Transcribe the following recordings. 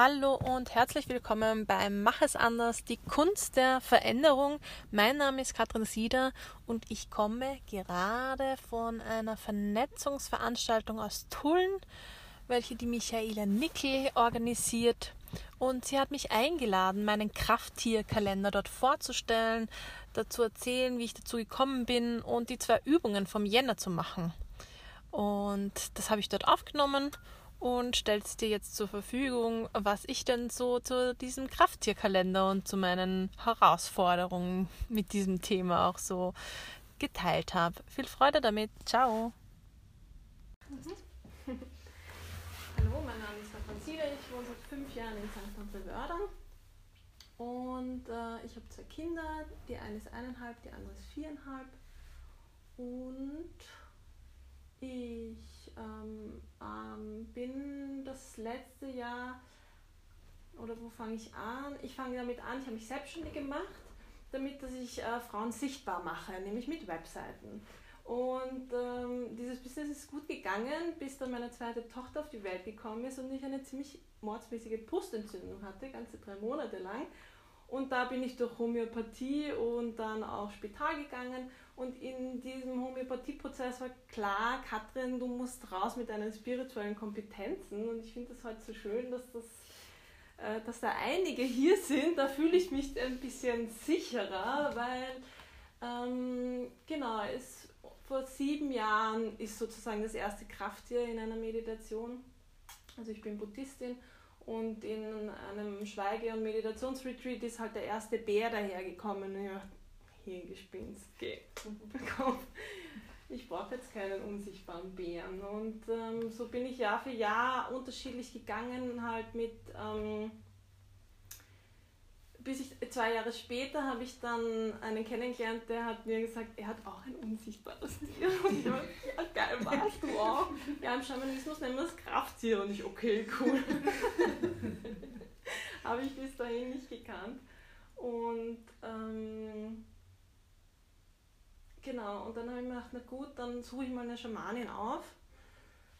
Hallo und herzlich willkommen beim Mach es anders, die Kunst der Veränderung. Mein Name ist Katrin Sieder und ich komme gerade von einer Vernetzungsveranstaltung aus Tulln, welche die Michaela Nickel organisiert. Und sie hat mich eingeladen, meinen Krafttierkalender dort vorzustellen, dazu erzählen, wie ich dazu gekommen bin und die zwei Übungen vom Jänner zu machen. Und das habe ich dort aufgenommen und stellst dir jetzt zur Verfügung, was ich denn so zu diesem Krafttierkalender und zu meinen Herausforderungen mit diesem Thema auch so geteilt habe. Viel Freude damit. Ciao. Mhm. Hallo, mein Name ist Sieder. Ich wohne seit fünf Jahren in St. Anton-Wördern. Und äh, ich habe zwei Kinder. Die eine ist eineinhalb, die andere ist viereinhalb. Und ich ähm, ähm, bin das letzte Jahr, oder wo fange ich an? Ich fange damit an, ich habe mich selbstständig gemacht, damit dass ich äh, Frauen sichtbar mache, nämlich mit Webseiten. Und ähm, dieses Business ist gut gegangen, bis dann meine zweite Tochter auf die Welt gekommen ist und ich eine ziemlich mordsmäßige Brustentzündung hatte, ganze drei Monate lang. Und da bin ich durch Homöopathie und dann auch Spital gegangen. Und in diesem Homöopathieprozess war klar, Katrin, du musst raus mit deinen spirituellen Kompetenzen. Und ich finde es heute so schön, dass, das, äh, dass da einige hier sind. Da fühle ich mich ein bisschen sicherer, weil ähm, genau, es, vor sieben Jahren ist sozusagen das erste Krafttier in einer Meditation. Also ich bin Buddhistin und in einem Schweige- und Meditationsretreat ist halt der erste Bär dahergekommen. Und ich dachte, Hirngespinst, geh. Ich brauche jetzt keinen unsichtbaren Bären. Und ähm, so bin ich Jahr für Jahr unterschiedlich gegangen, halt mit ähm, bis ich zwei Jahre später habe ich dann einen kennengelernt, der hat mir gesagt, er hat auch ein unsichtbares Tier. Und ich war, ja geil, warst du auch? Ja, im Schamanismus nennen wir das Krafttier. Und ich, okay, cool. habe ich bis dahin nicht gekannt. Und ähm, genau, und dann habe ich mir gedacht, na gut, dann suche ich mal eine Schamanin auf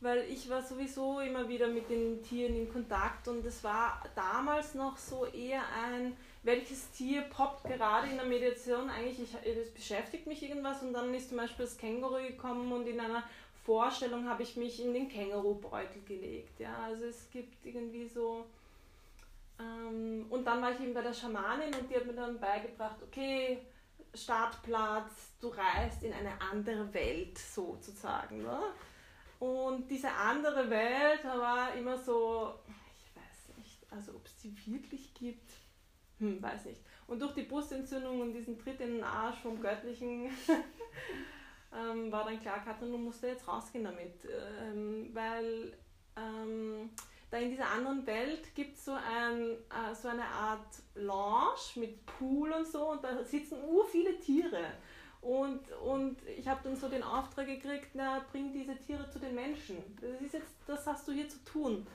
weil ich war sowieso immer wieder mit den Tieren in Kontakt und es war damals noch so eher ein, welches Tier poppt gerade in der Mediation eigentlich, ich, das beschäftigt mich irgendwas und dann ist zum Beispiel das Känguru gekommen und in einer Vorstellung habe ich mich in den Kängurubeutel gelegt. Ja, also es gibt irgendwie so. Ähm, und dann war ich eben bei der Schamanin und die hat mir dann beigebracht, okay, Startplatz, du reist in eine andere Welt sozusagen. Ne? Und diese andere Welt war immer so, ich weiß nicht, also ob es die wirklich gibt, hm, weiß nicht. Und durch die Brustentzündung und diesen Tritt in den Arsch vom Göttlichen ähm, war dann klar, Katrin, du musst jetzt rausgehen damit. Ähm, weil ähm, da in dieser anderen Welt gibt es so, ein, äh, so eine Art Lounge mit Pool und so und da sitzen ur viele Tiere. Und, und ich habe dann so den Auftrag gekriegt, na, bring diese Tiere zu den Menschen. Das ist jetzt, das hast du hier zu tun.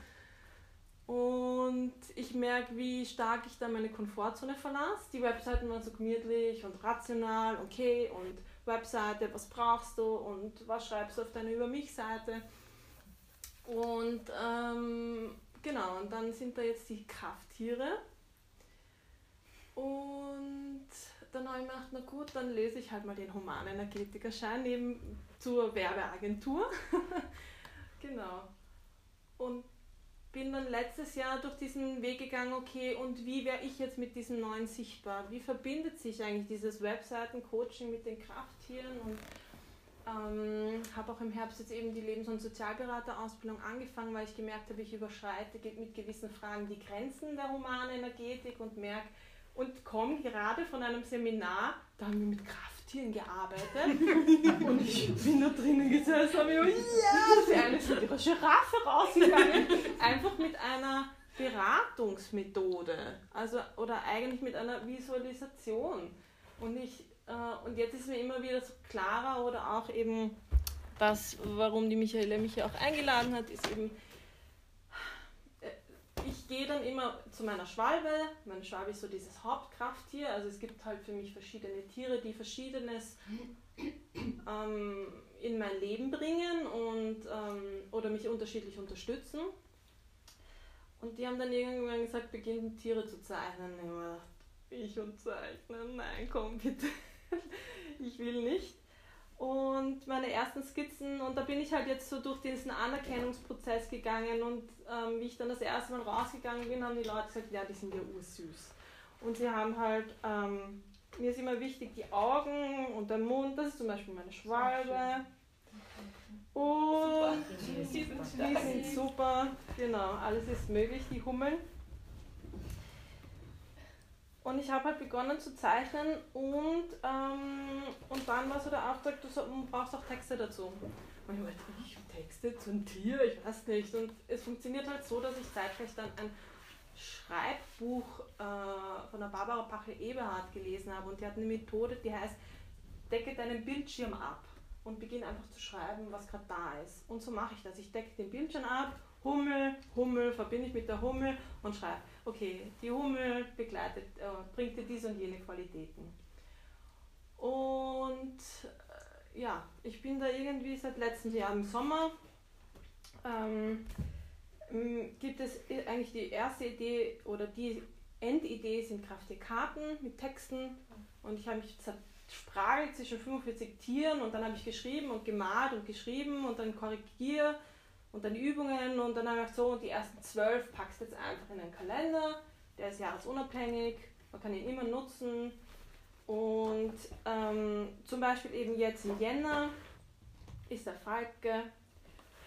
Und ich merke, wie stark ich da meine Komfortzone verlasse. Die Webseiten waren so gemütlich und rational, okay, und Webseite, was brauchst du und was schreibst du auf deine Über mich-Seite. Und ähm, genau, und dann sind da jetzt die Krafttiere. Und dann habe ich mir gedacht, na gut, dann lese ich halt mal den Humanenergetikerschein neben zur Werbeagentur. genau. Und bin dann letztes Jahr durch diesen Weg gegangen, okay, und wie wäre ich jetzt mit diesem neuen sichtbar? Wie verbindet sich eigentlich dieses Webseiten-Coaching mit den Krafttieren? Und ähm, habe auch im Herbst jetzt eben die Lebens- und Sozialberaterausbildung angefangen, weil ich gemerkt habe, ich überschreite mit gewissen Fragen die Grenzen der Humanenergetik und merke, und komme gerade von einem Seminar, da haben wir mit Krafttieren gearbeitet. Und ich bin da drinnen gesessen und habe ja, der eine ist mit ihrer Giraffe rausgegangen, einfach mit einer Beratungsmethode, also oder eigentlich mit einer Visualisation. Und ich äh, und jetzt ist mir immer wieder so klarer oder auch eben das, warum die Michaela mich ja auch eingeladen hat, ist eben ich gehe dann immer zu meiner Schwalbe. Meine Schwalbe ist so dieses Hauptkrafttier. Also es gibt halt für mich verschiedene Tiere, die verschiedenes ähm, in mein Leben bringen und, ähm, oder mich unterschiedlich unterstützen. Und die haben dann irgendwann gesagt, beginnen Tiere zu zeichnen. Ich und zeichnen, nein, komm bitte, ich will nicht. Und meine ersten Skizzen, und da bin ich halt jetzt so durch diesen Anerkennungsprozess gegangen und ähm, wie ich dann das erste Mal rausgegangen bin, haben die Leute gesagt, ja, die sind ja ursüß. Und sie haben halt, ähm, mir ist immer wichtig, die Augen und der Mund, das ist zum Beispiel meine Schwalbe. Und die sind, die sind super, genau, alles ist möglich, die Hummeln. Und ich habe halt begonnen zu zeichnen und, ähm, und dann war so der Auftrag, du brauchst auch Texte dazu. Und ich meinte, ich Texte zum Tier, ich weiß nicht. Und es funktioniert halt so, dass ich zeitgleich dann ein Schreibbuch äh, von der Barbara Pachel-Eberhardt gelesen habe und die hat eine Methode, die heißt, decke deinen Bildschirm ab und beginne einfach zu schreiben, was gerade da ist. Und so mache ich das. Ich decke den Bildschirm ab, Hummel, Hummel, verbinde ich mit der Hummel und schreibe, okay, die Hummel begleitet, äh, bringt dir diese und jene Qualitäten. Und äh, ja, ich bin da irgendwie seit letztem Jahr im Sommer. Ähm, gibt es eigentlich die erste Idee oder die Endidee sind Krafttierkarten mit Texten und ich habe mich zerstrahlt zwischen 45 Tieren und dann habe ich geschrieben und gemalt und geschrieben und dann korrigiere und dann Übungen und dann habe ich gesagt, so, und die ersten zwölf packst jetzt einfach in einen Kalender, der ist jahresunabhängig, man kann ihn immer nutzen. Und ähm, zum Beispiel eben jetzt im Jänner ist der Falke.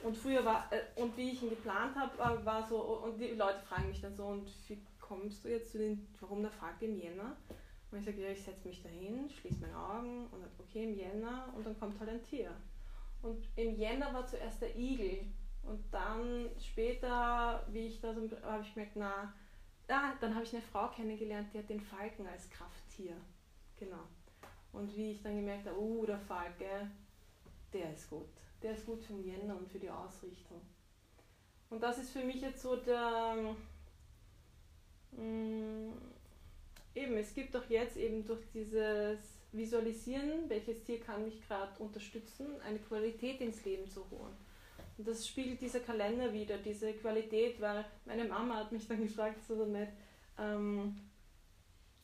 Und früher war, äh, und wie ich ihn geplant habe, war so, und die Leute fragen mich dann so, und wie kommst du jetzt zu den, warum der Falke im Jänner? Und ich sage, ja, ich setze mich dahin, schließe meine Augen und sage, okay, im Jänner, und dann kommt halt ein Tier. Und im Jänner war zuerst der Igel. Und dann später, wie ich da so, habe ich gemerkt, na, ah, dann habe ich eine Frau kennengelernt, die hat den Falken als Krafttier. Genau. Und wie ich dann gemerkt habe, oh, der Falke, der ist gut. Der ist gut für den Jänner und für die Ausrichtung. Und das ist für mich jetzt so der. Mm, eben, es gibt auch jetzt eben durch dieses Visualisieren, welches Tier kann mich gerade unterstützen, eine Qualität ins Leben zu holen. Und das spiegelt dieser Kalender wieder, diese Qualität, weil meine Mama hat mich dann gefragt, so nett, ähm,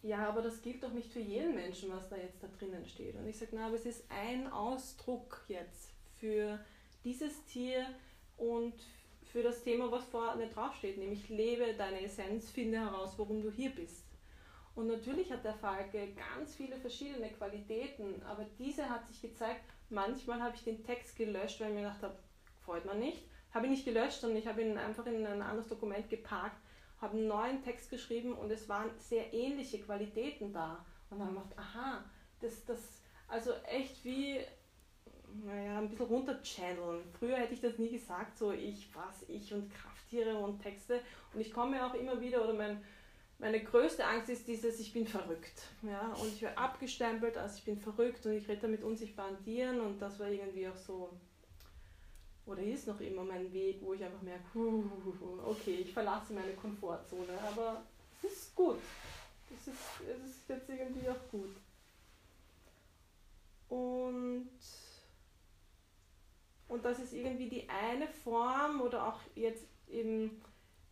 ja, aber das gilt doch nicht für jeden Menschen, was da jetzt da drinnen steht. Und ich sage, na, aber es ist ein Ausdruck jetzt für dieses Tier und für das Thema, was vorne draufsteht, nämlich lebe deine Essenz, finde heraus, warum du hier bist. Und natürlich hat der Falke ganz viele verschiedene Qualitäten, aber diese hat sich gezeigt, manchmal habe ich den Text gelöscht, weil ich mir gedacht habe, freut man nicht. Habe ich nicht gelöscht, sondern ich habe ihn einfach in ein anderes Dokument geparkt, habe einen neuen Text geschrieben und es waren sehr ähnliche Qualitäten da. Und dann gedacht, aha, das, das, also echt wie, naja, ein bisschen runterchanneln. Früher hätte ich das nie gesagt, so ich, was, ich und Krafttiere und Texte. Und ich komme auch immer wieder, oder mein, meine größte Angst ist dieses, ich bin verrückt. Ja? Und ich werde abgestempelt als ich bin verrückt und ich rede mit unsichtbaren Tieren und das war irgendwie auch so oder ist noch immer mein Weg, wo ich einfach merke, okay, ich verlasse meine Komfortzone, aber es ist gut. Es ist, es ist jetzt irgendwie auch gut. Und, und das ist irgendwie die eine Form oder auch jetzt eben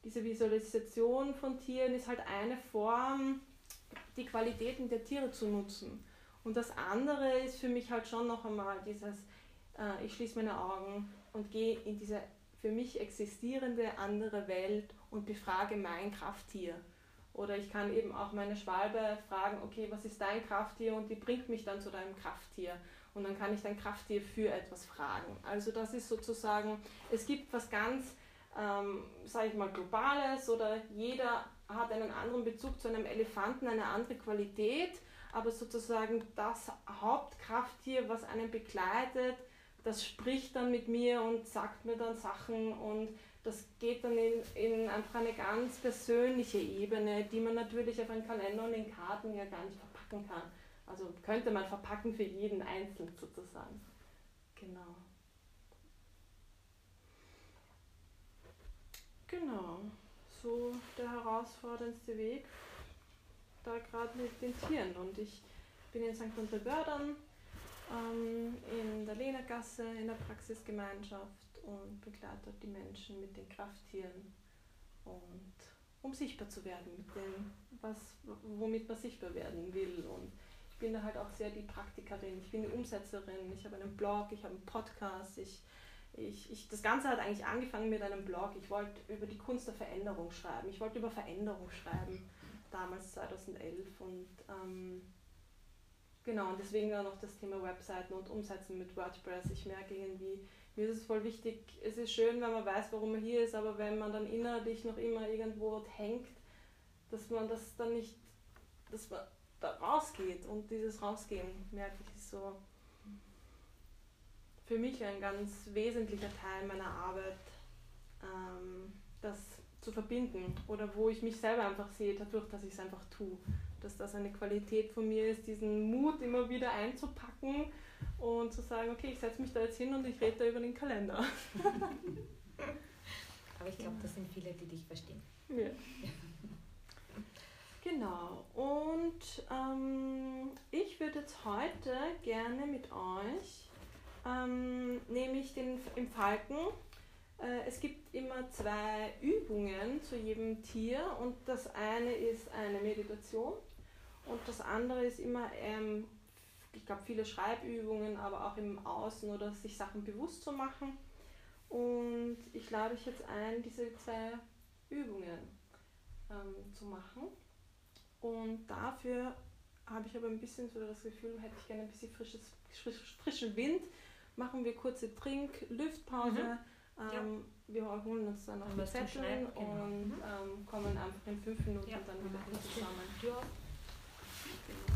diese Visualisation von Tieren ist halt eine Form, die Qualitäten der Tiere zu nutzen. Und das andere ist für mich halt schon noch einmal dieses, äh, ich schließe meine Augen, und gehe in diese für mich existierende andere Welt und befrage mein Krafttier. Oder ich kann eben auch meine Schwalbe fragen, okay, was ist dein Krafttier und die bringt mich dann zu deinem Krafttier. Und dann kann ich dein Krafttier für etwas fragen. Also das ist sozusagen, es gibt was ganz, ähm, sage ich mal, globales oder jeder hat einen anderen Bezug zu einem Elefanten, eine andere Qualität, aber sozusagen das Hauptkrafttier, was einen begleitet, das spricht dann mit mir und sagt mir dann Sachen und das geht dann in, in einfach eine ganz persönliche Ebene, die man natürlich auf einen Kalender und in Karten ja gar nicht verpacken kann. Also könnte man verpacken für jeden Einzelnen sozusagen. Genau. Genau, so der herausforderndste Weg, da gerade mit den Tieren. Und ich bin in St. Unterbördern ähm, in der Lehnergasse in der Praxisgemeinschaft und begleite die Menschen mit den Krafttieren. Und um sichtbar zu werden mit dem, was, womit man sichtbar werden will. Und ich bin da halt auch sehr die Praktikerin, ich bin die Umsetzerin, ich habe einen Blog, ich habe einen Podcast, ich, ich, ich, das Ganze hat eigentlich angefangen mit einem Blog. Ich wollte über die Kunst der Veränderung schreiben. Ich wollte über Veränderung schreiben, damals 2011. Und ähm, genau, und deswegen dann noch das Thema Webseiten und Umsetzen mit WordPress. Ich merke irgendwie, mir ist es voll wichtig, es ist schön, wenn man weiß, warum man hier ist, aber wenn man dann innerlich noch immer irgendwo hängt, dass man das dann nicht, dass man da rausgeht und dieses Rausgehen, merke ich, ist so für mich ein ganz wesentlicher Teil meiner Arbeit, ähm, das zu verbinden oder wo ich mich selber einfach sehe, dadurch, dass ich es einfach tue. Dass das eine Qualität von mir ist, diesen Mut immer wieder einzupacken und zu sagen, okay, ich setze mich da jetzt hin und ich rede da über den Kalender. Aber ich glaube, das sind viele, die dich verstehen. Ja. Genau, und ähm, ich würde jetzt heute gerne mit euch, ähm, nämlich den, im Falken, äh, es gibt immer zwei Übungen zu jedem Tier und das eine ist eine Meditation und das andere ist immer ähm, ich glaube, viele Schreibübungen, aber auch im Außen oder sich Sachen bewusst zu machen. Und ich lade euch jetzt ein, diese zwei Übungen ähm, zu machen. Und dafür habe ich aber ein bisschen so das Gefühl, hätte ich gerne ein bisschen frisches, frisch, frischen Wind. Machen wir kurze Trink-, Lüftpause. Mhm. Ähm, ja. Wir holen uns dann noch die Zettel genau. und mhm. ähm, kommen einfach in fünf Minuten ja. dann wieder zusammen.